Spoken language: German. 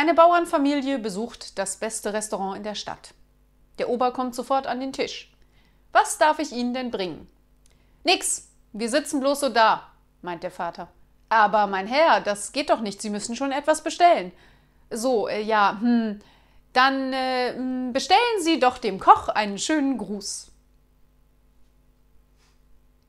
Eine Bauernfamilie besucht das beste Restaurant in der Stadt. Der Ober kommt sofort an den Tisch. Was darf ich Ihnen denn bringen? Nix, wir sitzen bloß so da, meint der Vater. Aber mein Herr, das geht doch nicht, Sie müssen schon etwas bestellen. So, äh, ja, hm, dann äh, hm, bestellen Sie doch dem Koch einen schönen Gruß.